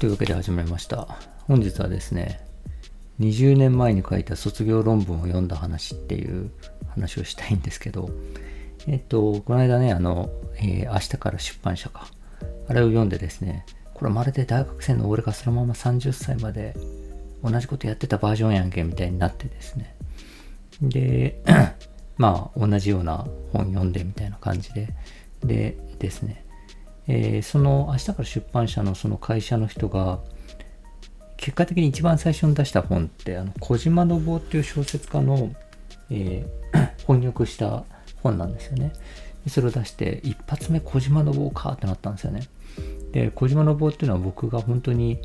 というわけで始まりました。本日はですね、20年前に書いた卒業論文を読んだ話っていう話をしたいんですけど、えっと、この間ね、あの、えー明日から出版社か、あれを読んでですね、これまるで大学生の俺がそのまま30歳まで同じことやってたバージョンやんけみたいになってですね。で、まあ、同じような本読んでみたいな感じで、でですね、えーその明日から出版社のその会社の人が結果的に一番最初に出した本ってあの小島信夫っていう小説家の、えー 翻訳した本なんですよね。それを出して一発目小島信夫かってなったんですよね。で小島信夫っていうのは僕が本当に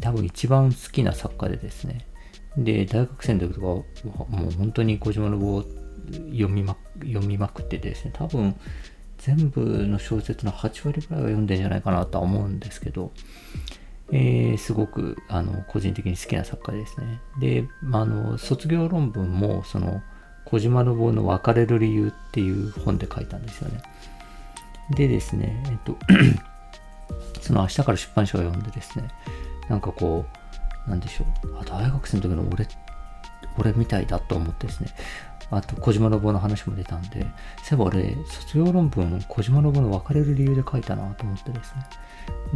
多分一番好きな作家でですね。で大学生の時とかもう本当に小島信夫読みま読みまくってですね。多分全部の小説の8割ぐらいは読んでんじゃないかなとは思うんですけど、えーすごくあの個人的に好きな作家ですね。で、まあ、の卒業論文もその小島信夫の別れる理由っていう本で書いたんですよね。でですね、えっと、その明日から出版社を読んでですね、なんかこう、なんでしょう、あ大学生の時の俺、俺みたいだと思ってですね、あと小島信夫の話も出たんで、そういえば俺、卒業論文、小島信夫の別れる理由で書いたなと思ってですね。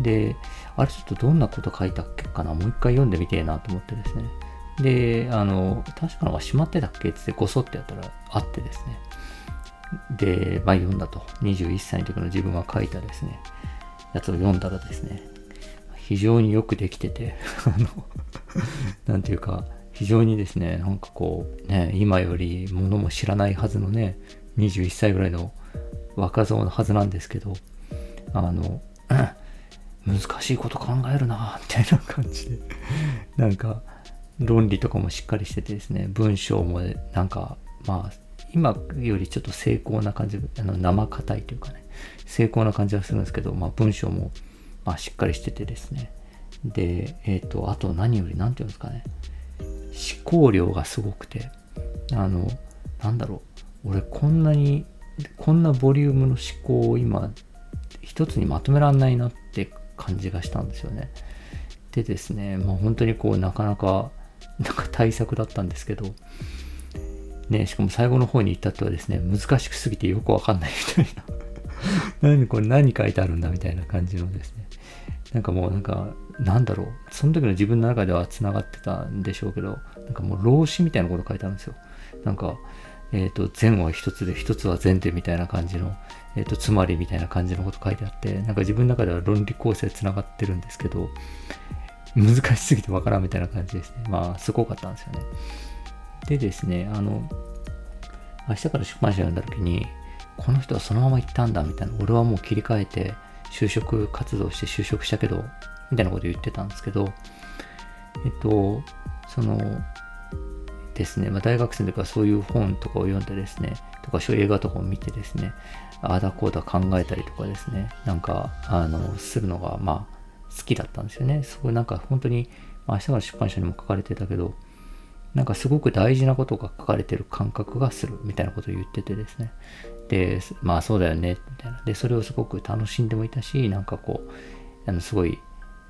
で、あれちょっとどんなこと書いたっけかな、もう一回読んでみてえなと思ってですね。で、あの、確かなんか閉まってたっけってごそってやったらあってですね。で、まあ読んだと。21歳の時の自分が書いたですね、やつを読んだらですね、非常によくできてて、あの、なんていうか、非常にですね、なんかこう、ね、今よりものも知らないはずのね、21歳ぐらいの若造のはずなんですけど、あの、難しいこと考えるなみたいな感じで、なんか、論理とかもしっかりしててですね、文章もなんか、まあ、今よりちょっと精巧な感じ、あの生硬いというかね、精巧な感じはするんですけど、まあ文章も、まあ、しっかりしててですね。で、えっ、と、あと何より、なんていうんですかね、思考量がすごくて、あの、なんだろう、俺こんなに、こんなボリュームの思考を今、一つにまとめらんないなって感じがしたんですよね。でですね、まあ本当にこう、なかなか、なんか対策だったんですけど、ね、しかも最後の方に至ってはですね、難しくすぎてよくわかんないみたいな。何これ何書いてあるんだみたいな感じのですね。なんかもうなんか、なんだろう。その時の自分の中では繋がってたんでしょうけど、なんかもう老子みたいなこと書いてあるんですよ。なんか、えっ、と、善は一つで、一つは善でみたいな感じの、えっ、と、つまりみたいな感じのこと書いてあって、なんか自分の中では論理構成繋がってるんですけど、難しすぎてわからんみたいな感じですね。まあ、すごかったんですよね。でですね、あの、明日から出版社読んだ時に、この人はそのまま行ったんだみたいな、俺はもう切り替えて就職活動して就職したけど、みたいなこと言ってたんですけど、えっと、その、ですね、まあ、大学生の時はそういう本とかを読んでですね、とかそういう映画とかを見てですね、ああだこうだ考えたりとかですね、なんか、あの、するのが、まあ、好きだったんですよね。そういなんか本当に、まあ、明日から出版社にも書かれてたけど、なんかすごく大事なことが書かれてる感覚がするみたいなことを言っててですね。で、まあそうだよね、みたいな。で、それをすごく楽しんでもいたし、なんかこう、あのすごい、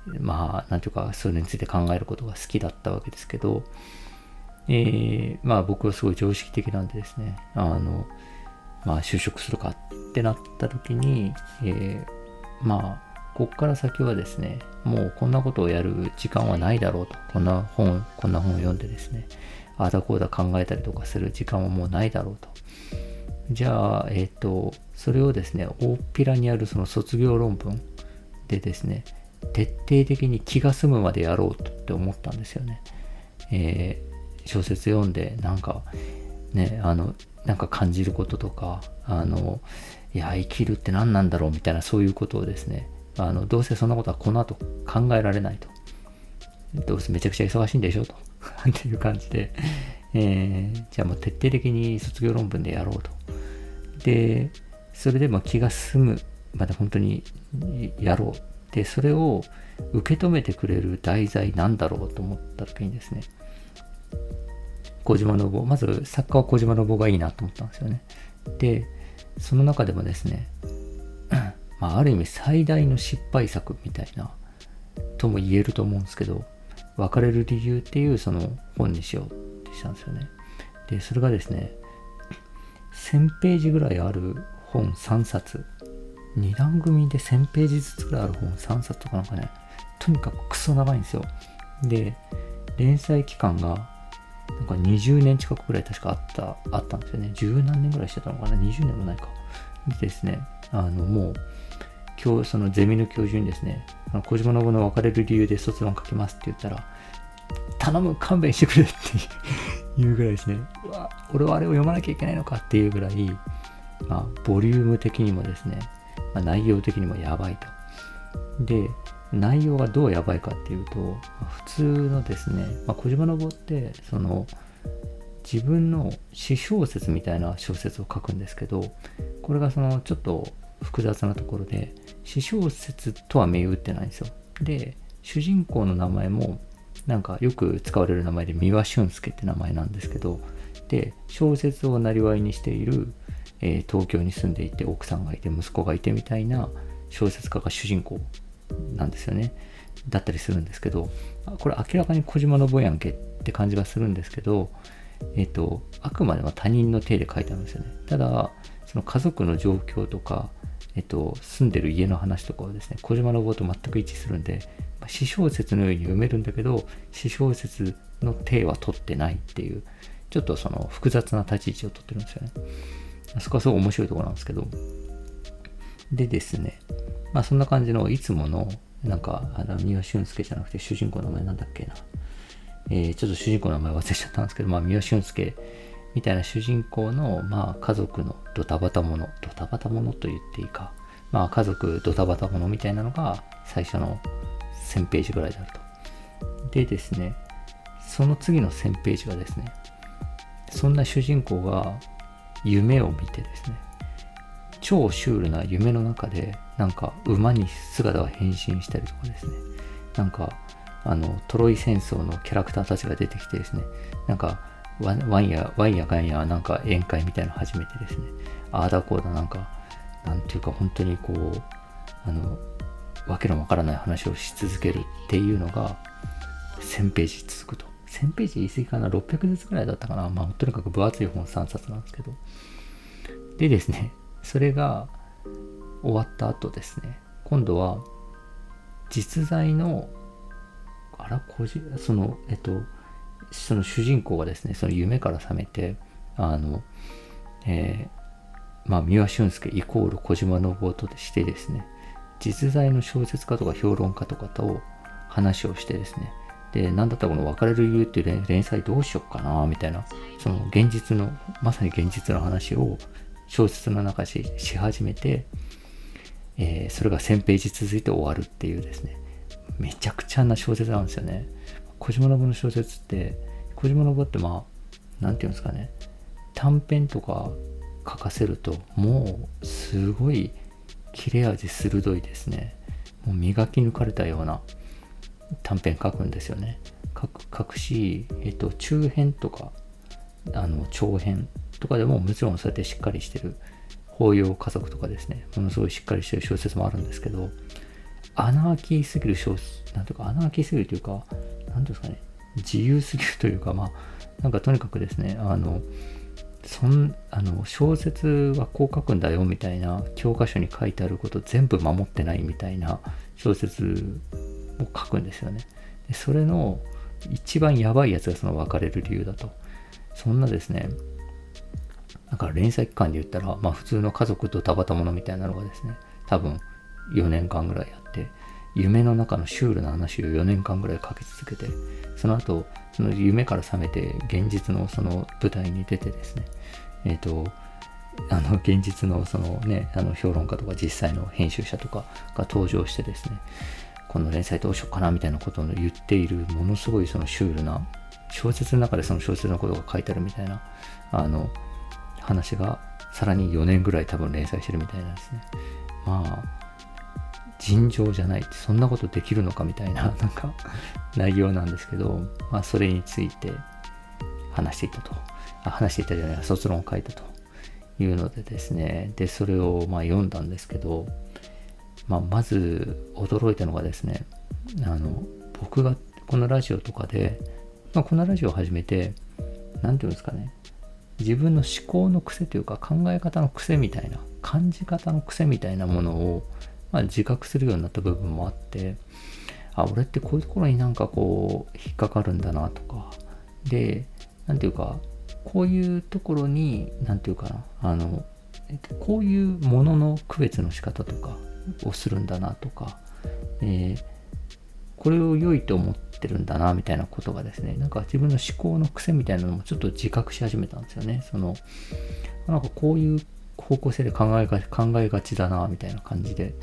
まあ、なんていうか、それについて考えることが好きだったわけですけど、えー、まあ僕はすごい常識的なんでですね、あの、まあ就職するかってなった時に、えー、まあ、こっから先はですね、もうこんなことをやる時間はないだろうと。こんな本、こんな本を読んでですね、ああだこうだ考えたりとかする時間はもうないだろうと。じゃあ、えっ、と、それをですね、大っぴらにあるその卒業論文でですね、徹底的に気が済むまでやろうって思ったんですよね。えー小説読んで、なんか、ね、あの、なんか感じることとか、あの、いや、生きるって何なんだろうみたいな、そういうことをですね、あの、どうせそんなことはこの後考えられないと。どうせめちゃくちゃ忙しいんでしょと。っていう感じで、えーじゃあもう徹底的に卒業論文でやろうと。で、それでも気が済むまで本当にやろう。で、それを受け止めてくれる題材なんだろうと思った時にですね、小島信夫、まず作家は小島信夫がいいなと思ったんですよね。で、その中でもですね、まあ、ある意味最大の失敗作みたいなとも言えると思うんですけど、別れる理由っていうその本にしようってしたんですよね。で、それがですね、1000ページぐらいある本3冊、2段組で1000ページずつぐらいある本3冊とかなんかね、とにかくクソ長いんですよ。で、連載期間がなんか20年近くぐらい確かあった、あったんですよね。十何年ぐらいしてたのかな ?20 年もないか。でですね、あの、もう、今日、そのゼミの教授にですね、あの小島信の別れる理由で卒論書きますって言ったら、頼む、勘弁してくれっていうぐらいですね、うわ、俺はあれを読まなきゃいけないのかっていうぐらい、まあ、ボリューム的にもですね、まあ、内容的にもやばいと。で、内容がどうやばいかっていうと、普通のですね、まあ、小島信って、その、自分の詩小説みたいな小説を書くんですけど、これがそのちょっと複雑なところで、詩小説とは銘打ってないんですよ。で、主人公の名前も、なんかよく使われる名前で三輪俊介って名前なんですけど、で、小説をなりわいにしている、えー、東京に住んでいて奥さんがいて息子がいてみたいな小説家が主人公なんですよね。だったりするんですけど、これ明らかに小島信やんけって感じがするんですけど、えっ、ー、と、あくまでも他人の手で書いてあるんですよね。ただ、その家族の状況とか、えっと、住んでる家の話とかはですね、小島の棒と全く一致するんで、まあ、詩小説のように読めるんだけど、詩小説の体は取ってないっていう、ちょっとその複雑な立ち位置を取ってるんですよね。そこはすごい面白いところなんですけど。でですね、まあそんな感じのいつもの、なんか、あの、三輪俊介じゃなくて主人公の名前なんだっけな。えー、ちょっと主人公の名前忘れちゃったんですけど、まあ三輪俊介みたいな主人公の、まあ、家族のドタバタもの、ドタバタものと言っていいか、まあ、家族ドタバタものみたいなのが最初の1000ページぐらいであると。でですね、その次の1000ページがですね、そんな主人公が夢を見てですね、超シュールな夢の中で、なんか馬に姿が変身したりとかですね、なんか、あの、トロイ戦争のキャラクターたちが出てきてですね、なんか、ワイヤ、ワイヤガンヤなんか宴会みたいなの初めてですね。ああだこうだなんか、なんていうか本当にこう、あの、わけのわからない話をし続けるっていうのが、1000ページ続くと。1000ページ言い過ぎかな ?600 冊ぐらいだったかなまあ、とにかく分厚い本3冊なんですけど。でですね、それが終わった後ですね、今度は、実在の、あら、こじ、その、えっと、その主人公がですね、その夢から覚めて、あの、えー、まあ、三輪俊介イコール小島信夫としてですね、実在の小説家とか評論家とかと話をしてですね、で、なんだったらこの別れる理由っていう連載どうしよっかな、みたいな、その現実の、まさに現実の話を小説の中しし始めて、えー、それが1000ページ続いて終わるっていうですね、めちゃくちゃな小説なんですよね。小島信の小説って小島信ってまあ何て言うんですかね。短編とか書かせるともうすごい切れ味鋭いですね。もう磨き抜かれたような短編書くんですよね。書く書くし、えっと、中編とかあの長編とかでももちろんそうやってしっかりしてる法要家族とかですね。ものすごいしっかりしてる小説もあるんですけどアナーキーすぎる小説なんていうかアナーキーすぎるというか何ですかね、自由すぎるというか、まあ、なんかとにかくですね、あの、そんあの小説はこう書くんだよみたいな教科書に書いてあること全部守ってないみたいな小説を書くんですよね。でそれの一番やばいやつがその別れる理由だと。そんなですね、だから連載期間で言ったら、まあ普通の家族とたばたものみたいなのがですね、多分4年間ぐらいやって、夢の中のシュールな話を4年間ぐらい書き続けて、その後、その夢から覚めて現実のその舞台に出てですね、えっ、ー、と、あの現実のそのね、あの評論家とか実際の編集者とかが登場してですね、この連載どうしようかなみたいなことを言っているものすごいそのシュールな小説の中でその小説のことが書いてあるみたいなあの話がさらに4年ぐらい多分連載してるみたいなんですね。まあ尋常じゃないってそんなことできるのかみたいな、なんか、内容なんですけど、まあ、それについて話していたと。あ話していたじゃない、卒論を書いたというのでですね、で、それをまあ読んだんですけど、まあ、まず驚いたのがですね、あの、僕がこのラジオとかで、まあ、このラジオを始めて、何て言うんですかね、自分の思考の癖というか考え方の癖みたいな、感じ方の癖みたいなものを、まあ、自覚するようになった部分もあって、あ、俺ってこういうところになんかこう、引っかかるんだなとか、で、何て言うか、こういうところに、何て言うかな、あの、こういうものの区別の仕方とかをするんだなとか、えー、これを良いと思ってるんだなみたいなことがですね、なんか自分の思考の癖みたいなのもちょっと自覚し始めたんですよね。その、なんかこういう方向性で考えが考えがちだなみたいな感じで、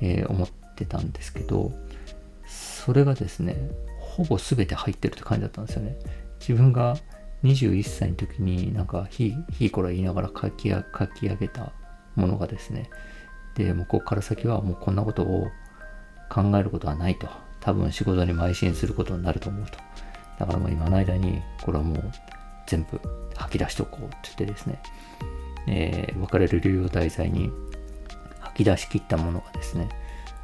えー、思ってたんですけど、それがですね、ほぼ全て入ってるって感じだったんですよね。自分が21歳の時になんかひいこら言いながら書き書き上げたものがですねでもうここから先はもうこんなことを考えることはないと。多分仕事に邁進することになると思うと。だからもう今の間にこれはもう全部吐き出しておこうって言ってですね、えー、別れる理由を題材に吐き出し切ったものがですね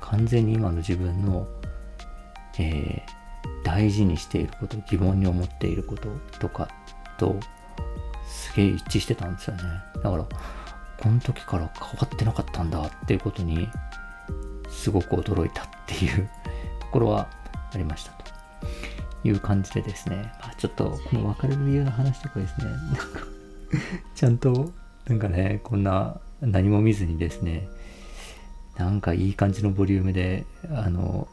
完全に今の自分の、えー大事にしていること疑問に思っていることとかとすげえ一致してたんですよね。だからこの時から変わってなかったんだっていうことにすごく驚いたっていう ところはありましたという感じでですね、まあ、ちょっとこの別れる理由の話とかですね。なんか ちゃんとなんかねこんな何も見ずにですねなんかいい感じのボリュームであの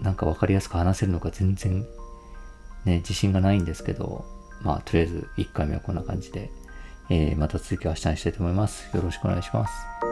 なんか分かりやすく話せるのか全然ね、自信がないんですけど、まあ、とりあえず1回目はこんな感じで、えー、また続きは明日にしたいと思います。よろしくお願いします。